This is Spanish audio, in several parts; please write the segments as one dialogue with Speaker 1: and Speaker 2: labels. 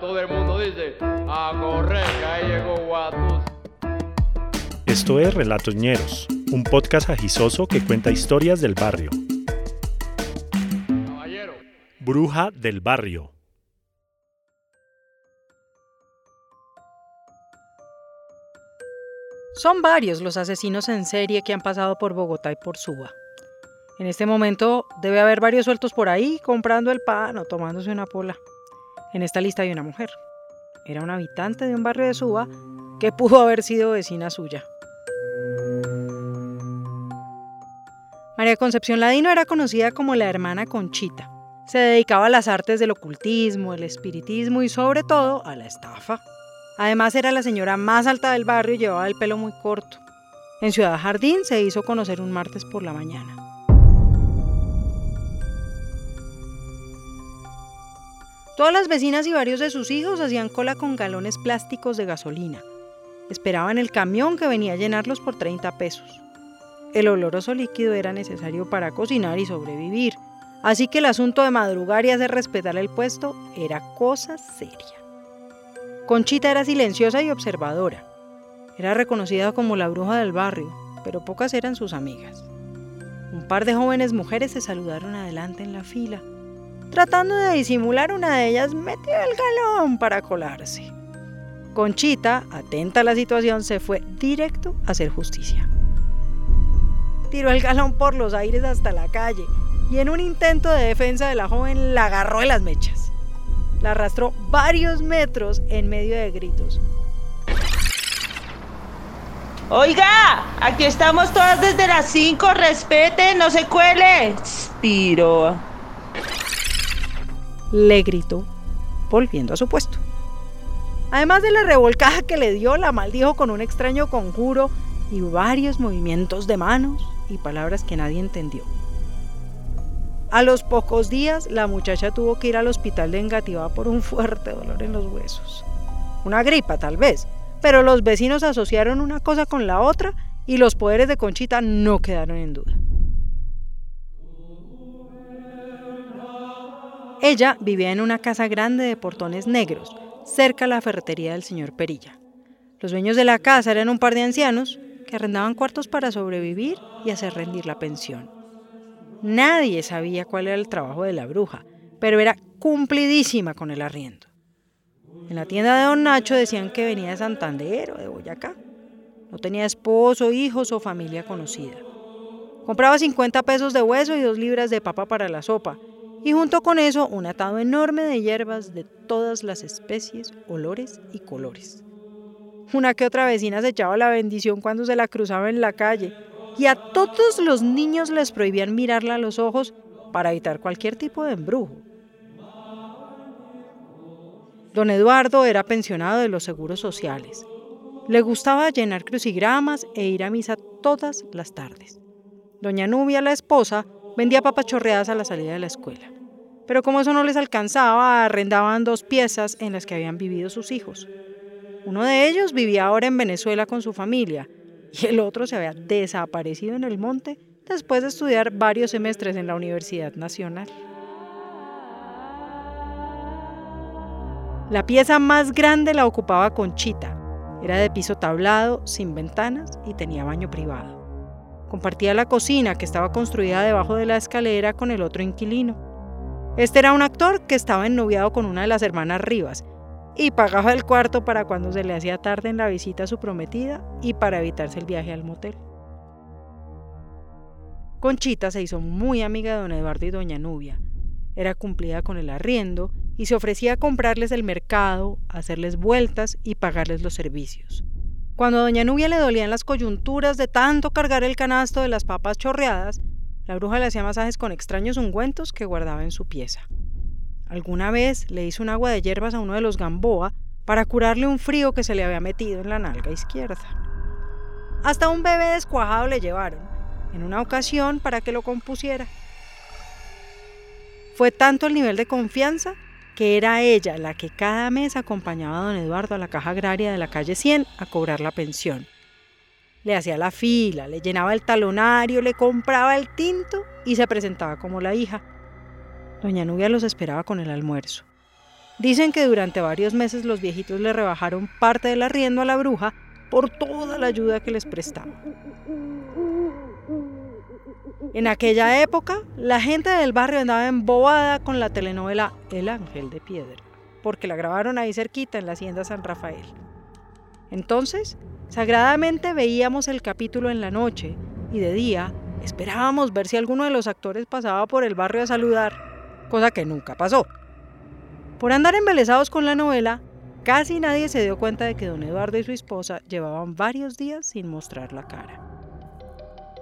Speaker 1: Todo el mundo dice, a correr, que ahí llegó Guatus.
Speaker 2: Esto es Relatos Ñeros, un podcast agisoso que cuenta historias del barrio.
Speaker 1: Caballero,
Speaker 2: Bruja del barrio.
Speaker 3: Son varios los asesinos en serie que han pasado por Bogotá y por Suba. En este momento debe haber varios sueltos por ahí comprando el pan o tomándose una pola. En esta lista hay una mujer. Era una habitante de un barrio de Suba que pudo haber sido vecina suya. María Concepción Ladino era conocida como la hermana Conchita. Se dedicaba a las artes del ocultismo, el espiritismo y sobre todo a la estafa. Además era la señora más alta del barrio y llevaba el pelo muy corto. En Ciudad Jardín se hizo conocer un martes por la mañana. Todas las vecinas y varios de sus hijos hacían cola con galones plásticos de gasolina. Esperaban el camión que venía a llenarlos por 30 pesos. El oloroso líquido era necesario para cocinar y sobrevivir, así que el asunto de madrugar y hacer respetar el puesto era cosa seria. Conchita era silenciosa y observadora. Era reconocida como la bruja del barrio, pero pocas eran sus amigas. Un par de jóvenes mujeres se saludaron adelante en la fila. Tratando de disimular, una de ellas metió el galón para colarse. Conchita, atenta a la situación, se fue directo a hacer justicia. Tiró el galón por los aires hasta la calle y en un intento de defensa de la joven la agarró de las mechas. La arrastró varios metros en medio de gritos.
Speaker 4: Oiga, aquí estamos todas desde las 5, respete, no se cuele. Tiro.
Speaker 3: Le gritó, volviendo a su puesto. Además de la revolcada que le dio, la maldijo con un extraño conjuro y varios movimientos de manos y palabras que nadie entendió. A los pocos días, la muchacha tuvo que ir al hospital de Engativá por un fuerte dolor en los huesos. Una gripa, tal vez, pero los vecinos asociaron una cosa con la otra y los poderes de Conchita no quedaron en duda. Ella vivía en una casa grande de portones negros, cerca a la ferretería del señor Perilla. Los dueños de la casa eran un par de ancianos que arrendaban cuartos para sobrevivir y hacer rendir la pensión. Nadie sabía cuál era el trabajo de la bruja, pero era cumplidísima con el arriendo. En la tienda de don Nacho decían que venía de Santander o de Boyacá. No tenía esposo, hijos o familia conocida. Compraba 50 pesos de hueso y dos libras de papa para la sopa, y junto con eso un atado enorme de hierbas de todas las especies, olores y colores. Una que otra vecina se echaba la bendición cuando se la cruzaba en la calle, y a todos los niños les prohibían mirarla a los ojos para evitar cualquier tipo de embrujo. Don Eduardo era pensionado de los seguros sociales. Le gustaba llenar crucigramas e ir a misa todas las tardes. Doña Nubia, la esposa, vendía papas chorreadas a la salida de la escuela. Pero como eso no les alcanzaba, arrendaban dos piezas en las que habían vivido sus hijos. Uno de ellos vivía ahora en Venezuela con su familia y el otro se había desaparecido en el monte después de estudiar varios semestres en la Universidad Nacional. La pieza más grande la ocupaba Conchita. Era de piso tablado, sin ventanas y tenía baño privado. Compartía la cocina que estaba construida debajo de la escalera con el otro inquilino. Este era un actor que estaba ennoviado con una de las hermanas Rivas y pagaba el cuarto para cuando se le hacía tarde en la visita a su prometida y para evitarse el viaje al motel. Conchita se hizo muy amiga de don Eduardo y doña Nubia. Era cumplida con el arriendo y se ofrecía a comprarles el mercado, hacerles vueltas y pagarles los servicios. Cuando doña Nubia le dolían las coyunturas de tanto cargar el canasto de las papas chorreadas, la bruja le hacía masajes con extraños ungüentos que guardaba en su pieza. Alguna vez le hizo un agua de hierbas a uno de los Gamboa para curarle un frío que se le había metido en la nalga izquierda. Hasta un bebé descuajado le llevaron, en una ocasión para que lo compusiera. Fue tanto el nivel de confianza que era ella la que cada mes acompañaba a don Eduardo a la caja agraria de la calle 100 a cobrar la pensión. Le hacía la fila, le llenaba el talonario, le compraba el tinto y se presentaba como la hija. Doña Nubia los esperaba con el almuerzo. Dicen que durante varios meses los viejitos le rebajaron parte del arriendo a la bruja por toda la ayuda que les prestaba. En aquella época, la gente del barrio andaba embobada con la telenovela El Ángel de Piedra, porque la grabaron ahí cerquita en la hacienda San Rafael. Entonces, sagradamente veíamos el capítulo en la noche y de día esperábamos ver si alguno de los actores pasaba por el barrio a saludar, cosa que nunca pasó. Por andar embelesados con la novela, casi nadie se dio cuenta de que don Eduardo y su esposa llevaban varios días sin mostrar la cara.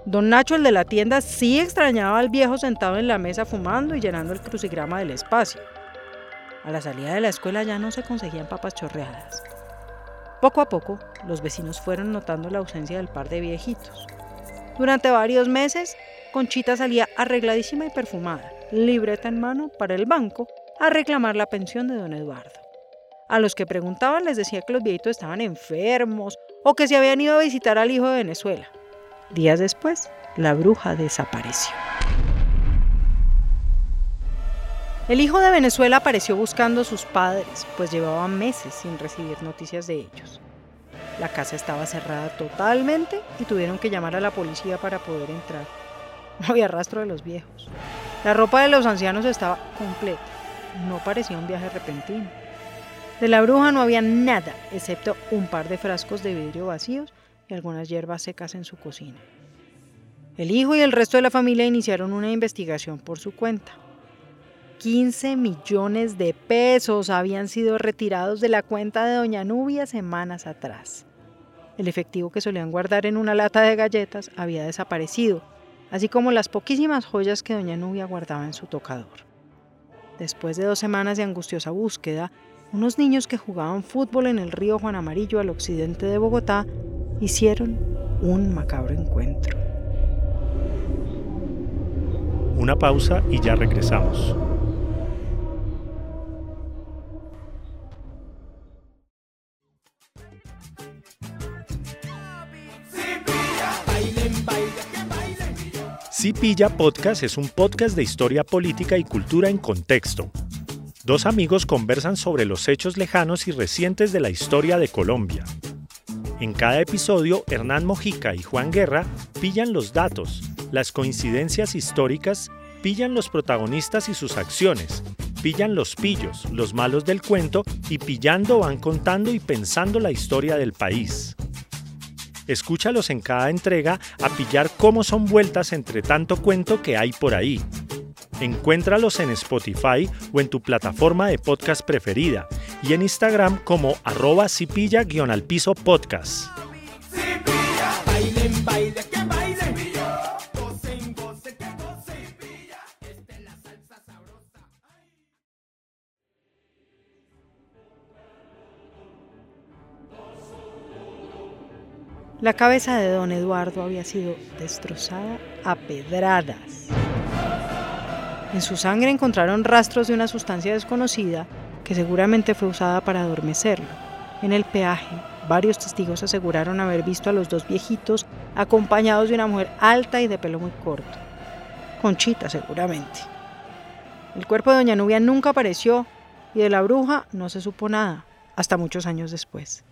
Speaker 3: Don Nacho, el de la tienda, sí extrañaba al viejo sentado en la mesa fumando y llenando el crucigrama del espacio. A la salida de la escuela ya no se conseguían papas chorreadas. Poco a poco, los vecinos fueron notando la ausencia del par de viejitos. Durante varios meses, Conchita salía arregladísima y perfumada, libreta en mano, para el banco, a reclamar la pensión de don Eduardo. A los que preguntaban les decía que los viejitos estaban enfermos o que se habían ido a visitar al hijo de Venezuela. Días después, la bruja desapareció. El hijo de Venezuela apareció buscando a sus padres, pues llevaba meses sin recibir noticias de ellos. La casa estaba cerrada totalmente y tuvieron que llamar a la policía para poder entrar. No había rastro de los viejos. La ropa de los ancianos estaba completa. No parecía un viaje repentino. De la bruja no había nada, excepto un par de frascos de vidrio vacíos y algunas hierbas secas en su cocina. El hijo y el resto de la familia iniciaron una investigación por su cuenta. 15 millones de pesos habían sido retirados de la cuenta de Doña Nubia semanas atrás. El efectivo que solían guardar en una lata de galletas había desaparecido, así como las poquísimas joyas que Doña Nubia guardaba en su tocador. Después de dos semanas de angustiosa búsqueda, unos niños que jugaban fútbol en el río Juan Amarillo al occidente de Bogotá hicieron un macabro encuentro.
Speaker 2: Una pausa y ya regresamos. Si Pilla Podcast es un podcast de historia política y cultura en contexto. Dos amigos conversan sobre los hechos lejanos y recientes de la historia de Colombia. En cada episodio, Hernán Mojica y Juan Guerra pillan los datos, las coincidencias históricas, pillan los protagonistas y sus acciones, pillan los pillos, los malos del cuento y pillando van contando y pensando la historia del país. Escúchalos en cada entrega a pillar cómo son vueltas entre tanto cuento que hay por ahí. Encuéntralos en Spotify o en tu plataforma de podcast preferida y en Instagram como arroba cipilla-al piso podcast.
Speaker 3: La cabeza de don Eduardo había sido destrozada a pedradas. En su sangre encontraron rastros de una sustancia desconocida que seguramente fue usada para adormecerlo. En el peaje, varios testigos aseguraron haber visto a los dos viejitos acompañados de una mujer alta y de pelo muy corto. Conchita, seguramente. El cuerpo de doña Nubia nunca apareció y de la bruja no se supo nada, hasta muchos años después.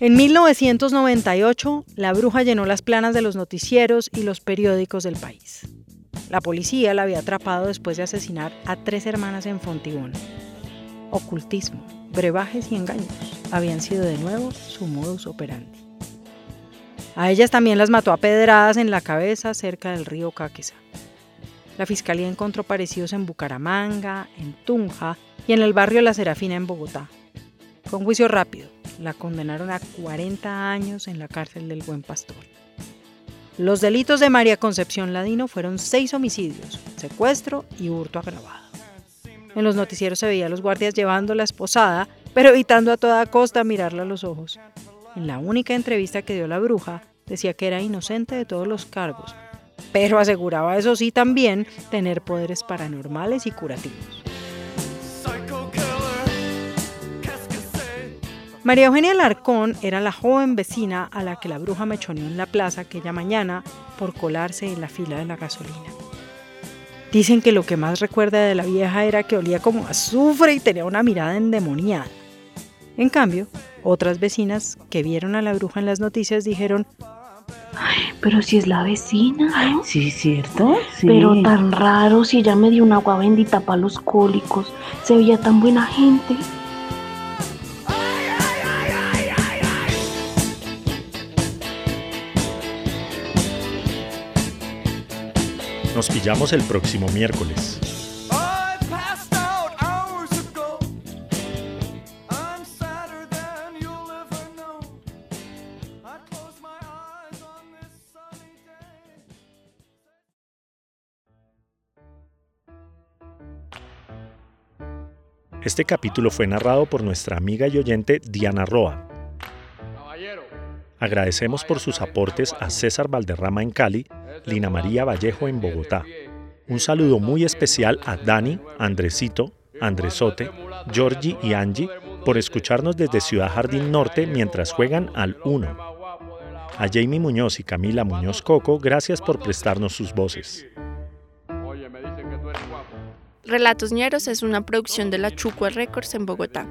Speaker 3: En 1998, la bruja llenó las planas de los noticieros y los periódicos del país. La policía la había atrapado después de asesinar a tres hermanas en Fontibón. Ocultismo, brebajes y engaños habían sido de nuevo su modus operandi. A ellas también las mató a pedradas en la cabeza cerca del río Cáqueza. La fiscalía encontró parecidos en Bucaramanga, en Tunja y en el barrio La Serafina en Bogotá. Fue un juicio rápido la condenaron a 40 años en la cárcel del Buen Pastor. Los delitos de María Concepción Ladino fueron seis homicidios, secuestro y hurto agravado. En los noticieros se veía a los guardias llevando la esposada, pero evitando a toda costa mirarla a los ojos. En la única entrevista que dio la bruja, decía que era inocente de todos los cargos, pero aseguraba eso sí también tener poderes paranormales y curativos. María Eugenia Larcón era la joven vecina a la que la bruja mechoneó en la plaza aquella mañana por colarse en la fila de la gasolina. Dicen que lo que más recuerda de la vieja era que olía como azufre y tenía una mirada endemoniada. En cambio, otras vecinas que vieron a la bruja en las noticias dijeron,
Speaker 5: Ay, pero si es la vecina, ¿no?
Speaker 4: Sí, ¿cierto? Sí.
Speaker 5: Pero tan raro si ella me dio un agua bendita para los cólicos. Se veía tan buena gente.
Speaker 2: Nos pillamos el próximo miércoles. Este capítulo fue narrado por nuestra amiga y oyente Diana Roa.
Speaker 1: Caballero.
Speaker 2: Agradecemos por sus aportes a César Valderrama en Cali, Lina María Vallejo en Bogotá. Un saludo muy especial a Dani, Andresito, Andresote, Georgie y Angie por escucharnos desde Ciudad Jardín Norte mientras juegan al 1. A Jamie Muñoz y Camila Muñoz Coco, gracias por prestarnos sus voces.
Speaker 6: Relatos Ñeros es una producción de la Chucua Records en Bogotá.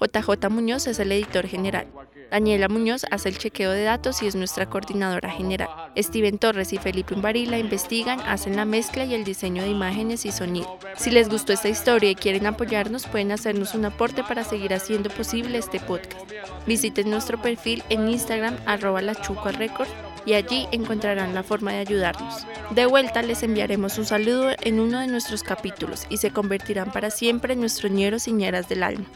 Speaker 6: JJ Muñoz es el editor general. Daniela Muñoz hace el chequeo de datos y es nuestra coordinadora general. Steven Torres y Felipe Imbarila investigan, hacen la mezcla y el diseño de imágenes y sonido. Si les gustó esta historia y quieren apoyarnos, pueden hacernos un aporte para seguir haciendo posible este podcast. Visiten nuestro perfil en Instagram, arroba la Chucua Records, y allí encontrarán la forma de ayudarnos. De vuelta les enviaremos un saludo en uno de nuestros capítulos y se convertirán para siempre en nuestros ñeros y ñeras del alma.